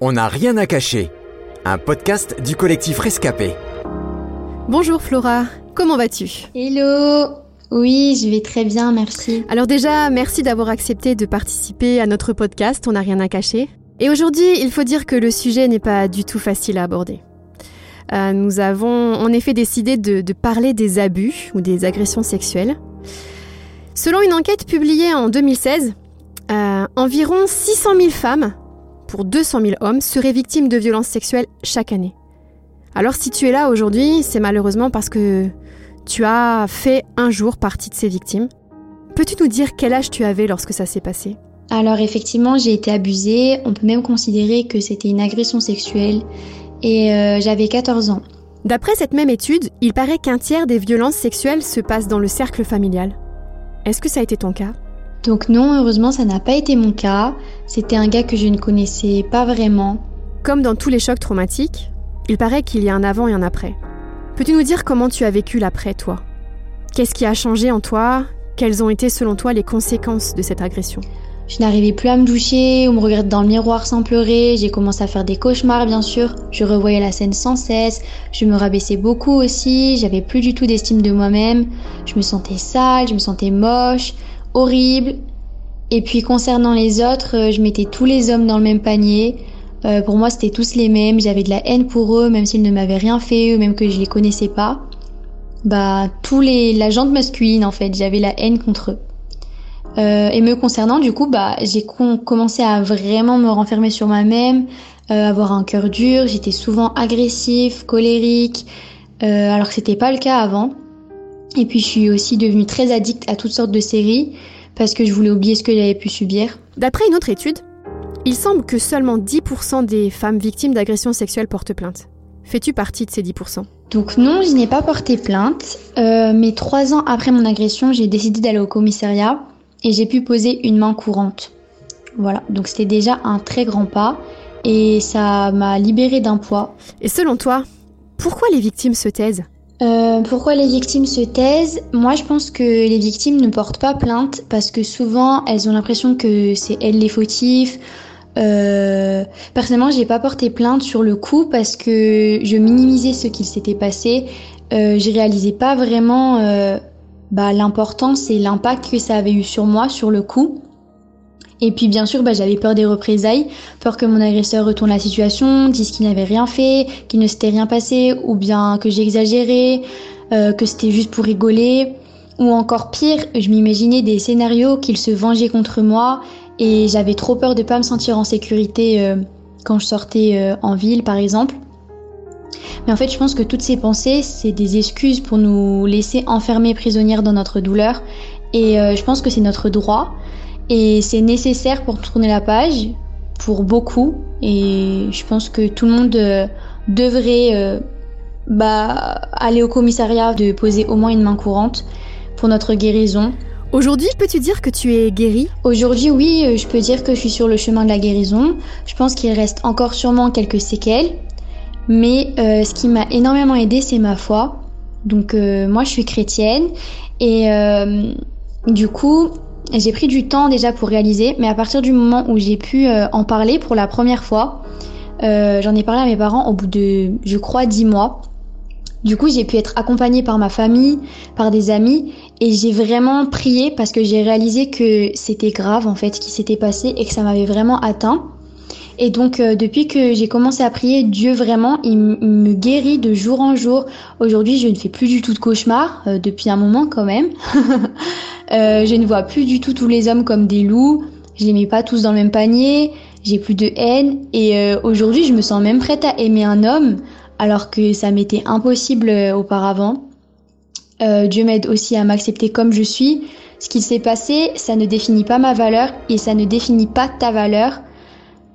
On n'a rien à cacher. Un podcast du collectif Rescapé. Bonjour Flora, comment vas-tu? Hello Oui, je vais très bien, merci. Alors déjà, merci d'avoir accepté de participer à notre podcast On n'a rien à cacher. Et aujourd'hui, il faut dire que le sujet n'est pas du tout facile à aborder. Euh, nous avons en effet décidé de, de parler des abus ou des agressions sexuelles. Selon une enquête publiée en 2016, euh, environ 600 000 femmes pour 200 000 hommes seraient victimes de violences sexuelles chaque année. Alors si tu es là aujourd'hui, c'est malheureusement parce que tu as fait un jour partie de ces victimes. Peux-tu nous dire quel âge tu avais lorsque ça s'est passé? Alors effectivement, j'ai été abusée. On peut même considérer que c'était une agression sexuelle. Et euh, j'avais 14 ans. D'après cette même étude, il paraît qu'un tiers des violences sexuelles se passent dans le cercle familial. Est-ce que ça a été ton cas? Donc non, heureusement, ça n'a pas été mon cas. C'était un gars que je ne connaissais pas vraiment. Comme dans tous les chocs traumatiques, il paraît qu'il y a un avant et un après. Peux-tu nous dire comment tu as vécu l'après, toi? Qu'est-ce qui a changé en toi? Quelles ont été, selon toi, les conséquences de cette agression? Je n'arrivais plus à me doucher ou me regarder dans le miroir sans pleurer. J'ai commencé à faire des cauchemars, bien sûr. Je revoyais la scène sans cesse. Je me rabaissais beaucoup aussi. J'avais plus du tout d'estime de moi-même. Je me sentais sale, je me sentais moche, horrible. Et puis concernant les autres, euh, je mettais tous les hommes dans le même panier. Euh, pour moi, c'était tous les mêmes. J'avais de la haine pour eux, même s'ils ne m'avaient rien fait même que je les connaissais pas. Bah, tous les la jante masculine en fait, j'avais la haine contre eux. Euh, et me concernant, du coup, bah, j'ai commencé à vraiment me renfermer sur moi-même, euh, avoir un cœur dur. J'étais souvent agressif, colérique, euh, alors que c'était pas le cas avant. Et puis, je suis aussi devenue très addict à toutes sortes de séries parce que je voulais oublier ce que j'avais pu subir. D'après une autre étude, il semble que seulement 10% des femmes victimes d'agressions sexuelles portent plainte. Fais-tu partie de ces 10% Donc non, je n'ai pas porté plainte, euh, mais trois ans après mon agression, j'ai décidé d'aller au commissariat et j'ai pu poser une main courante. Voilà, donc c'était déjà un très grand pas et ça m'a libérée d'un poids. Et selon toi, pourquoi les victimes se taisent? Euh, pourquoi les victimes se taisent? Moi, je pense que les victimes ne portent pas plainte parce que souvent, elles ont l'impression que c'est elles les fautifs. Euh, personnellement, j'ai pas porté plainte sur le coup parce que je minimisais ce qu'il s'était passé. Euh, je réalisais pas vraiment euh, bah, l'importance et l'impact que ça avait eu sur moi sur le coup. Et puis bien sûr, bah, j'avais peur des représailles, peur que mon agresseur retourne la situation, dise qu'il n'avait rien fait, qu'il ne s'était rien passé, ou bien que j'exagérais, euh, que c'était juste pour rigoler. Ou encore pire, je m'imaginais des scénarios qu'il se vengeait contre moi et j'avais trop peur de pas me sentir en sécurité euh, quand je sortais euh, en ville par exemple. Mais en fait, je pense que toutes ces pensées, c'est des excuses pour nous laisser enfermer prisonnières dans notre douleur. Et euh, je pense que c'est notre droit. Et c'est nécessaire pour tourner la page, pour beaucoup. Et je pense que tout le monde euh, devrait euh, bah, aller au commissariat, de poser au moins une main courante pour notre guérison. Aujourd'hui, peux-tu dire que tu es guérie Aujourd'hui, oui, euh, je peux dire que je suis sur le chemin de la guérison. Je pense qu'il reste encore sûrement quelques séquelles. Mais euh, ce qui m'a énormément aidé, c'est ma foi. Donc euh, moi, je suis chrétienne. Et euh, du coup, j'ai pris du temps déjà pour réaliser. Mais à partir du moment où j'ai pu euh, en parler pour la première fois, euh, j'en ai parlé à mes parents au bout de, je crois, dix mois. Du coup, j'ai pu être accompagnée par ma famille, par des amis, et j'ai vraiment prié parce que j'ai réalisé que c'était grave en fait ce qui s'était passé et que ça m'avait vraiment atteint. Et donc euh, depuis que j'ai commencé à prier, Dieu vraiment, il, me guérit de jour en jour. Aujourd'hui, je ne fais plus du tout de cauchemars, euh, depuis un moment quand même. Euh, je ne vois plus du tout tous les hommes comme des loups. Je les mets pas tous dans le même panier. J'ai plus de haine. Et euh, aujourd'hui, je me sens même prête à aimer un homme alors que ça m'était impossible euh, auparavant. Euh, Dieu m'aide aussi à m'accepter comme je suis. Ce qui s'est passé, ça ne définit pas ma valeur et ça ne définit pas ta valeur.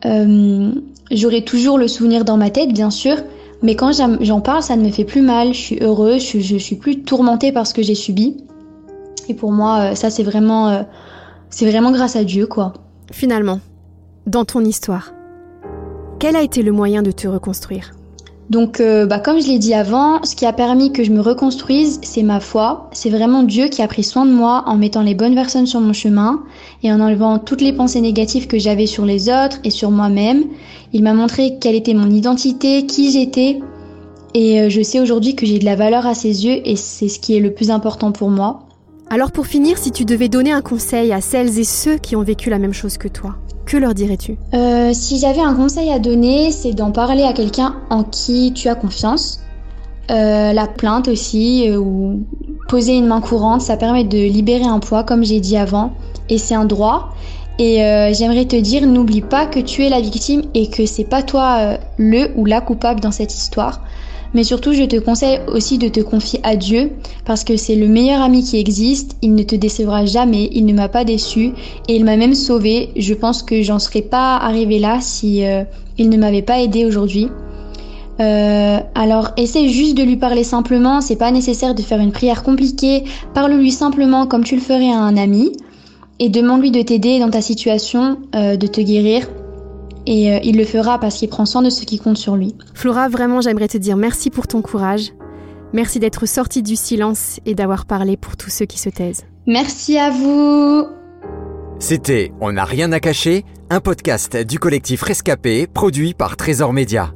Euh, J'aurai toujours le souvenir dans ma tête, bien sûr, mais quand j'en parle, ça ne me fait plus mal. Je suis heureuse, je, je suis plus tourmentée par ce que j'ai subi. Et pour moi, euh, ça c'est vraiment, euh, c'est vraiment grâce à Dieu, quoi. Finalement, dans ton histoire, quel a été le moyen de te reconstruire? Donc, euh, bah, comme je l'ai dit avant, ce qui a permis que je me reconstruise, c'est ma foi. C'est vraiment Dieu qui a pris soin de moi en mettant les bonnes personnes sur mon chemin et en enlevant toutes les pensées négatives que j'avais sur les autres et sur moi-même. Il m'a montré quelle était mon identité, qui j'étais. Et euh, je sais aujourd'hui que j'ai de la valeur à ses yeux et c'est ce qui est le plus important pour moi. Alors pour finir, si tu devais donner un conseil à celles et ceux qui ont vécu la même chose que toi, que leur dirais-tu? Euh, Si j'avais un conseil à donner, c'est d'en parler à quelqu'un en qui tu as confiance. Euh, la plainte aussi, euh, ou poser une main courante, ça permet de libérer un poids, comme j'ai dit avant, et c'est un droit. Et j'aimerais te dire, n'oublie pas que tu es la victime et que c'est pas toi le ou la coupable dans cette histoire. Mais surtout, je te conseille aussi de te confier à Dieu parce que c'est le meilleur ami qui existe. Il ne te décevra jamais. Il ne m'a pas déçu et il m'a même sauvé. Je pense que j'en serais pas arrivée là si euh, il ne m'avait pas aidé aujourd'hui. Euh, alors, essaye juste de lui parler simplement. C'est pas nécessaire de faire une prière compliquée. Parle-lui simplement comme tu le ferais à un ami et demande-lui de t'aider dans ta situation, euh, de te guérir et euh, il le fera parce qu'il prend soin de ceux qui comptent sur lui. Flora, vraiment, j'aimerais te dire merci pour ton courage. Merci d'être sortie du silence et d'avoir parlé pour tous ceux qui se taisent. Merci à vous. C'était On n'a rien à cacher, un podcast du collectif Rescapé produit par Trésor Média.